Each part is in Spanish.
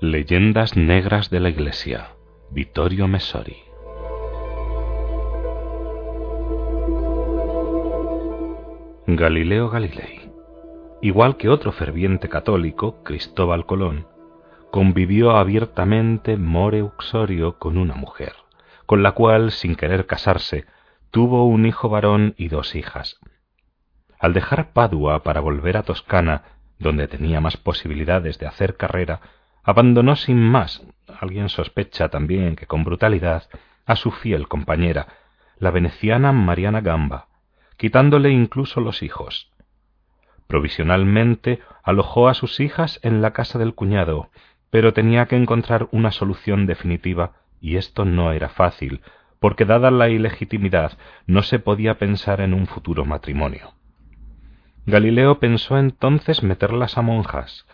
Leyendas negras de la Iglesia. Vittorio Messori. Galileo Galilei, igual que otro ferviente católico, Cristóbal Colón, convivió abiertamente more uxorio con una mujer, con la cual, sin querer casarse, tuvo un hijo varón y dos hijas. Al dejar Padua para volver a Toscana, donde tenía más posibilidades de hacer carrera, abandonó sin más, alguien sospecha también que con brutalidad, a su fiel compañera, la veneciana Mariana Gamba, quitándole incluso los hijos. Provisionalmente alojó a sus hijas en la casa del cuñado, pero tenía que encontrar una solución definitiva, y esto no era fácil, porque dada la ilegitimidad no se podía pensar en un futuro matrimonio. Galileo pensó entonces meterlas a monjas,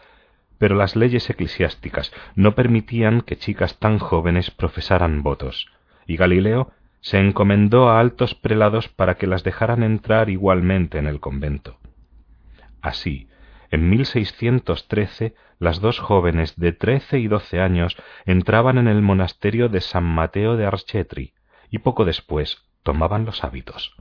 pero las leyes eclesiásticas no permitían que chicas tan jóvenes profesaran votos, y Galileo se encomendó a altos prelados para que las dejaran entrar igualmente en el convento. Así, en 1613, las dos jóvenes de trece y doce años entraban en el monasterio de San Mateo de Archetri y poco después tomaban los hábitos.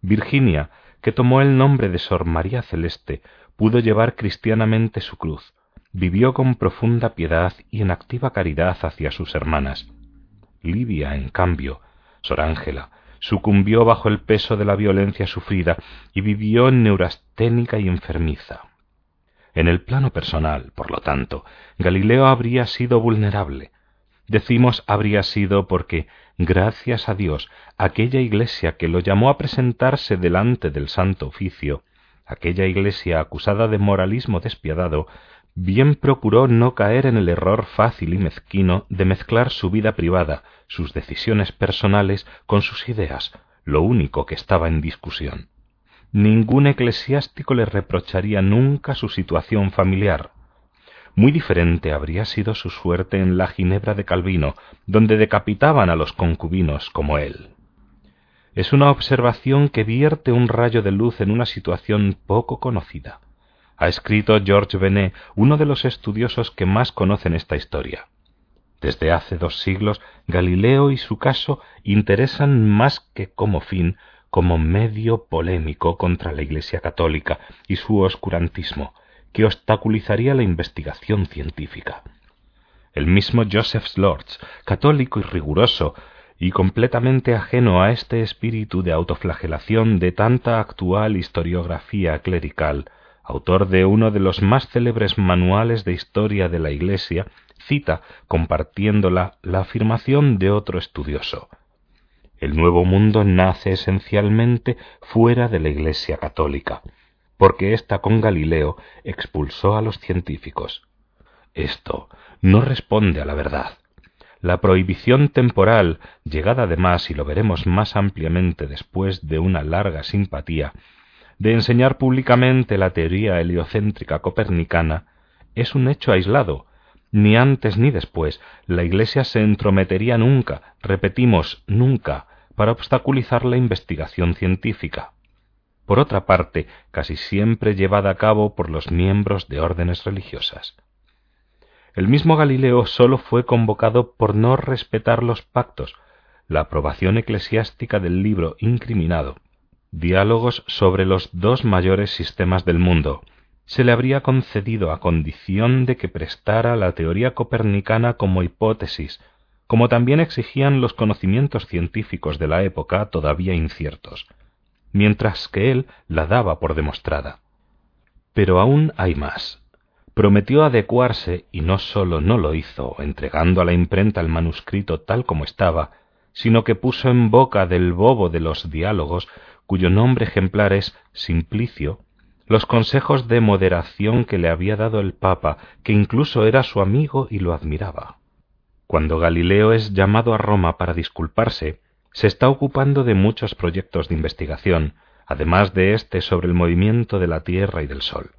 Virginia, que tomó el nombre de Sor María Celeste, pudo llevar cristianamente su cruz, vivió con profunda piedad y en activa caridad hacia sus hermanas. Livia, en cambio, Sor Ángela, sucumbió bajo el peso de la violencia sufrida y vivió neurasténica y enfermiza. En el plano personal, por lo tanto, Galileo habría sido vulnerable. Decimos habría sido porque, gracias a Dios, aquella iglesia que lo llamó a presentarse delante del Santo Oficio, aquella iglesia acusada de moralismo despiadado, bien procuró no caer en el error fácil y mezquino de mezclar su vida privada, sus decisiones personales, con sus ideas, lo único que estaba en discusión. Ningún eclesiástico le reprocharía nunca su situación familiar. Muy diferente habría sido su suerte en la Ginebra de Calvino, donde decapitaban a los concubinos como él es una observación que vierte un rayo de luz en una situación poco conocida. Ha escrito George Benet, uno de los estudiosos que más conocen esta historia. Desde hace dos siglos, Galileo y su caso interesan más que como fin, como medio polémico contra la Iglesia católica y su oscurantismo, que obstaculizaría la investigación científica. El mismo Joseph Slorch, católico y riguroso, y completamente ajeno a este espíritu de autoflagelación de tanta actual historiografía clerical, autor de uno de los más célebres manuales de historia de la Iglesia, cita, compartiéndola, la afirmación de otro estudioso. El nuevo mundo nace esencialmente fuera de la Iglesia católica, porque ésta con Galileo expulsó a los científicos. Esto no responde a la verdad la prohibición temporal, llegada además, y lo veremos más ampliamente después de una larga simpatía, de enseñar públicamente la teoría heliocéntrica copernicana, es un hecho aislado. Ni antes ni después la Iglesia se entrometería nunca, repetimos, nunca, para obstaculizar la investigación científica. Por otra parte, casi siempre llevada a cabo por los miembros de órdenes religiosas. El mismo Galileo sólo fue convocado por no respetar los pactos, la aprobación eclesiástica del libro incriminado, Diálogos sobre los dos mayores sistemas del mundo, se le habría concedido a condición de que prestara la teoría copernicana como hipótesis, como también exigían los conocimientos científicos de la época todavía inciertos, mientras que él la daba por demostrada. Pero aún hay más prometió adecuarse y no sólo no lo hizo, entregando a la imprenta el manuscrito tal como estaba, sino que puso en boca del bobo de los diálogos, cuyo nombre ejemplar es Simplicio, los consejos de moderación que le había dado el Papa, que incluso era su amigo y lo admiraba. Cuando Galileo es llamado a Roma para disculparse, se está ocupando de muchos proyectos de investigación, además de este sobre el movimiento de la Tierra y del Sol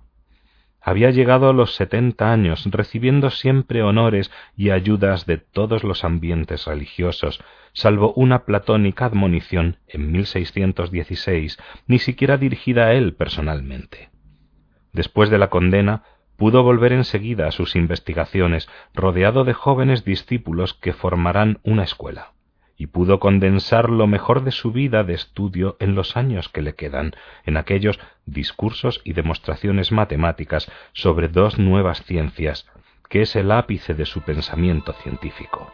había llegado a los setenta años, recibiendo siempre honores y ayudas de todos los ambientes religiosos, salvo una platónica admonición en 1616, ni siquiera dirigida a él personalmente. Después de la condena, pudo volver enseguida a sus investigaciones, rodeado de jóvenes discípulos que formarán una escuela, y pudo condensar lo mejor de su vida de estudio en los años que le quedan, en aquellos discursos y demostraciones matemáticas sobre dos nuevas ciencias, que es el ápice de su pensamiento científico.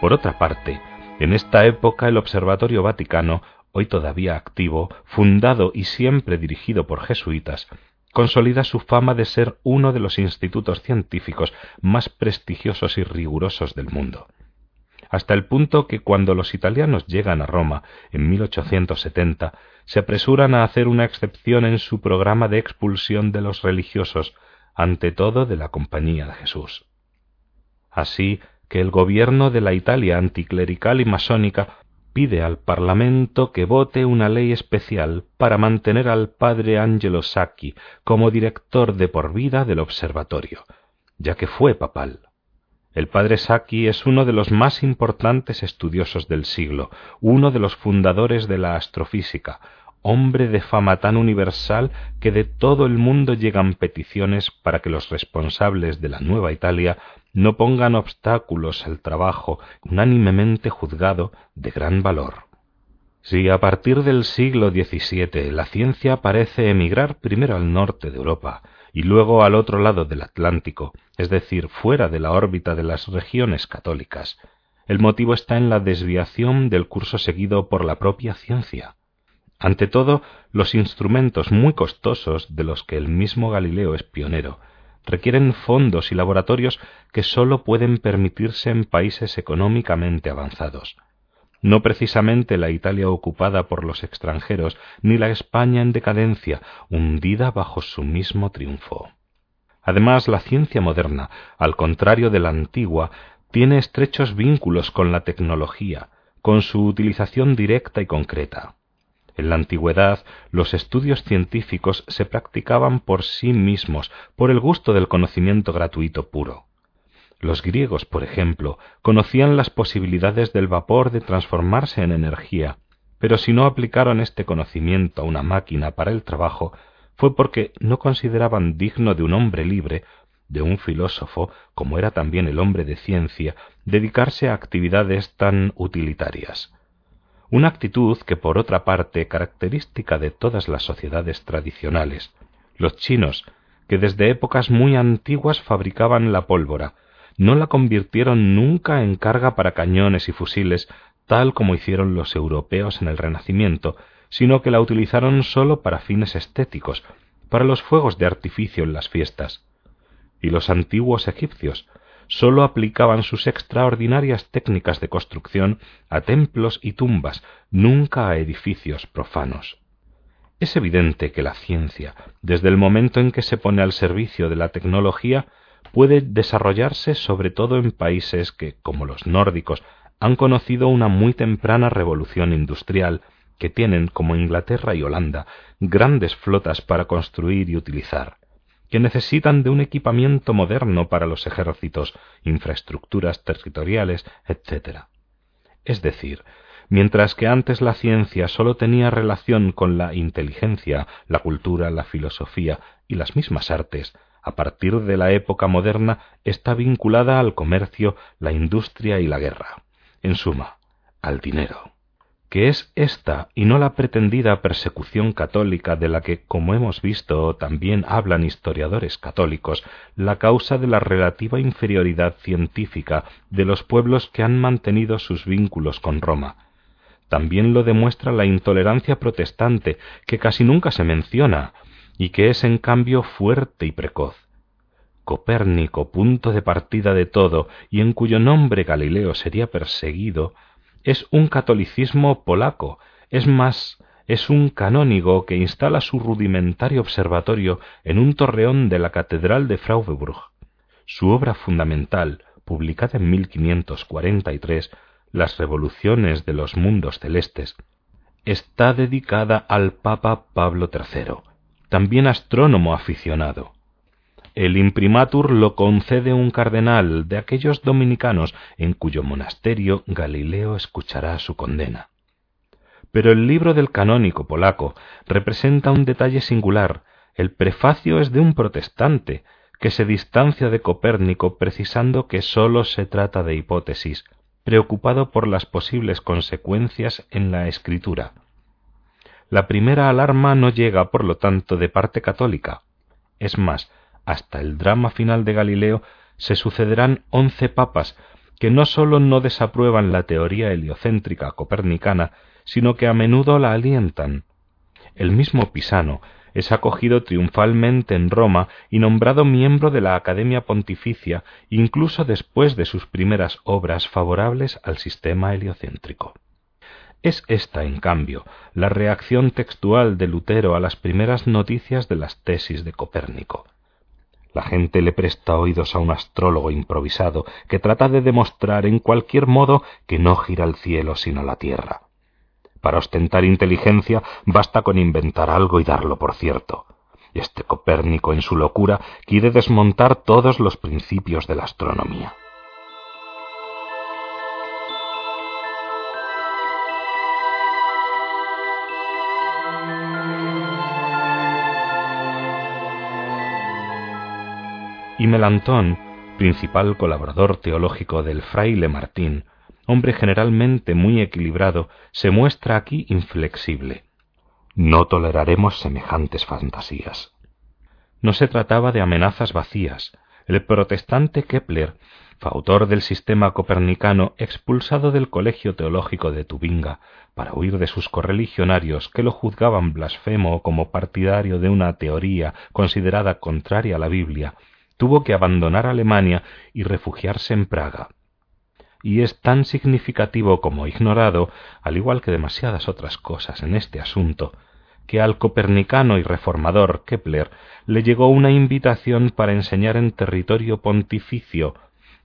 Por otra parte, en esta época el Observatorio Vaticano, hoy todavía activo, fundado y siempre dirigido por jesuitas, consolida su fama de ser uno de los institutos científicos más prestigiosos y rigurosos del mundo. Hasta el punto que cuando los italianos llegan a Roma en 1870, se apresuran a hacer una excepción en su programa de expulsión de los religiosos, ante todo de la Compañía de Jesús. Así, que el gobierno de la Italia anticlerical y masónica pide al Parlamento que vote una ley especial para mantener al padre Angelo Sacchi como director de por vida del observatorio, ya que fue papal. El padre Sacchi es uno de los más importantes estudiosos del siglo, uno de los fundadores de la astrofísica, hombre de fama tan universal que de todo el mundo llegan peticiones para que los responsables de la Nueva Italia no pongan obstáculos al trabajo unánimemente juzgado de gran valor. Si a partir del siglo XVII la ciencia parece emigrar primero al norte de Europa y luego al otro lado del Atlántico, es decir, fuera de la órbita de las regiones católicas, el motivo está en la desviación del curso seguido por la propia ciencia. Ante todo, los instrumentos muy costosos de los que el mismo Galileo es pionero requieren fondos y laboratorios que sólo pueden permitirse en países económicamente avanzados. No precisamente la Italia ocupada por los extranjeros, ni la España en decadencia, hundida bajo su mismo triunfo. Además, la ciencia moderna, al contrario de la antigua, tiene estrechos vínculos con la tecnología, con su utilización directa y concreta. En la antigüedad los estudios científicos se practicaban por sí mismos, por el gusto del conocimiento gratuito puro. Los griegos, por ejemplo, conocían las posibilidades del vapor de transformarse en energía, pero si no aplicaron este conocimiento a una máquina para el trabajo, fue porque no consideraban digno de un hombre libre, de un filósofo, como era también el hombre de ciencia, dedicarse a actividades tan utilitarias una actitud que por otra parte característica de todas las sociedades tradicionales. Los chinos, que desde épocas muy antiguas fabricaban la pólvora, no la convirtieron nunca en carga para cañones y fusiles, tal como hicieron los europeos en el Renacimiento, sino que la utilizaron sólo para fines estéticos, para los fuegos de artificio en las fiestas. Y los antiguos egipcios, sólo aplicaban sus extraordinarias técnicas de construcción a templos y tumbas, nunca a edificios profanos. Es evidente que la ciencia, desde el momento en que se pone al servicio de la tecnología, puede desarrollarse sobre todo en países que, como los nórdicos, han conocido una muy temprana revolución industrial, que tienen, como Inglaterra y Holanda, grandes flotas para construir y utilizar que necesitan de un equipamiento moderno para los ejércitos, infraestructuras territoriales, etc. Es decir, mientras que antes la ciencia sólo tenía relación con la inteligencia, la cultura, la filosofía y las mismas artes, a partir de la época moderna está vinculada al comercio, la industria y la guerra. En suma, al dinero que es esta y no la pretendida persecución católica de la que, como hemos visto, también hablan historiadores católicos, la causa de la relativa inferioridad científica de los pueblos que han mantenido sus vínculos con Roma. También lo demuestra la intolerancia protestante, que casi nunca se menciona, y que es en cambio fuerte y precoz. Copérnico, punto de partida de todo, y en cuyo nombre Galileo sería perseguido, es un catolicismo polaco, es más, es un canónigo que instala su rudimentario observatorio en un torreón de la Catedral de Frauenburg. Su obra fundamental, publicada en 1543, Las revoluciones de los mundos celestes, está dedicada al Papa Pablo III, también astrónomo aficionado. El imprimatur lo concede un cardenal de aquellos dominicanos en cuyo monasterio Galileo escuchará su condena. Pero el libro del canónico polaco representa un detalle singular. El prefacio es de un protestante, que se distancia de Copérnico precisando que sólo se trata de hipótesis, preocupado por las posibles consecuencias en la escritura. La primera alarma no llega, por lo tanto, de parte católica. Es más, hasta el drama final de Galileo se sucederán once papas que no sólo no desaprueban la teoría heliocéntrica copernicana, sino que a menudo la alientan. El mismo Pisano es acogido triunfalmente en Roma y nombrado miembro de la Academia Pontificia incluso después de sus primeras obras favorables al sistema heliocéntrico. Es esta, en cambio, la reacción textual de Lutero a las primeras noticias de las tesis de Copérnico. La gente le presta oídos a un astrólogo improvisado que trata de demostrar en cualquier modo que no gira el cielo sino la tierra. Para ostentar inteligencia basta con inventar algo y darlo por cierto. Este Copérnico en su locura quiere desmontar todos los principios de la astronomía. Y Melantón, principal colaborador teológico del fraile Martín, hombre generalmente muy equilibrado, se muestra aquí inflexible. No toleraremos semejantes fantasías. No se trataba de amenazas vacías. El protestante Kepler, fautor del sistema copernicano, expulsado del Colegio Teológico de Tubinga para huir de sus correligionarios que lo juzgaban blasfemo como partidario de una teoría considerada contraria a la Biblia, tuvo que abandonar Alemania y refugiarse en Praga. Y es tan significativo como ignorado, al igual que demasiadas otras cosas en este asunto, que al copernicano y reformador Kepler le llegó una invitación para enseñar en territorio pontificio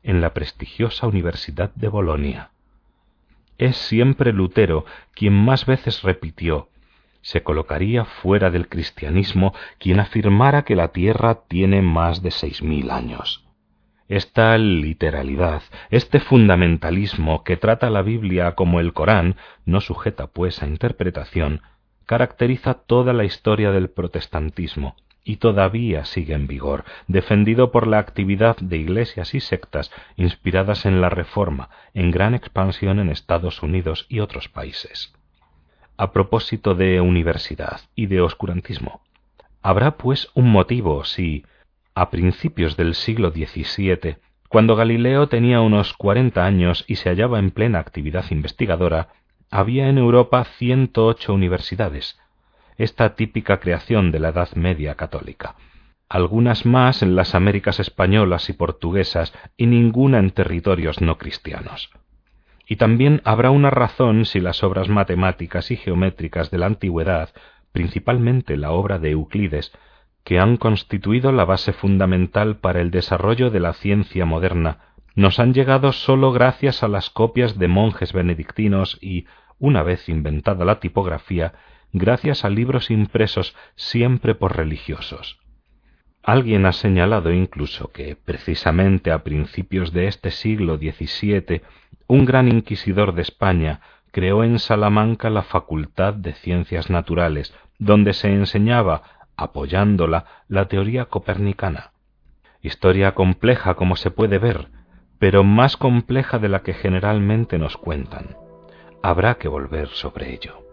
en la prestigiosa Universidad de Bolonia. Es siempre Lutero quien más veces repitió se colocaría fuera del cristianismo quien afirmara que la Tierra tiene más de seis mil años. Esta literalidad, este fundamentalismo que trata la Biblia como el Corán, no sujeta pues a interpretación, caracteriza toda la historia del protestantismo y todavía sigue en vigor, defendido por la actividad de iglesias y sectas inspiradas en la Reforma, en gran expansión en Estados Unidos y otros países a propósito de universidad y de oscurantismo. Habrá, pues, un motivo si, a principios del siglo XVII, cuando Galileo tenía unos cuarenta años y se hallaba en plena actividad investigadora, había en Europa ciento ocho universidades, esta típica creación de la Edad Media católica, algunas más en las Américas españolas y portuguesas y ninguna en territorios no cristianos. Y también habrá una razón si las obras matemáticas y geométricas de la antigüedad, principalmente la obra de Euclides, que han constituido la base fundamental para el desarrollo de la ciencia moderna, nos han llegado sólo gracias a las copias de monjes benedictinos y, una vez inventada la tipografía, gracias a libros impresos siempre por religiosos. Alguien ha señalado incluso que, precisamente a principios de este siglo XVII, un gran inquisidor de España creó en Salamanca la Facultad de Ciencias Naturales, donde se enseñaba, apoyándola, la teoría copernicana. Historia compleja, como se puede ver, pero más compleja de la que generalmente nos cuentan. Habrá que volver sobre ello.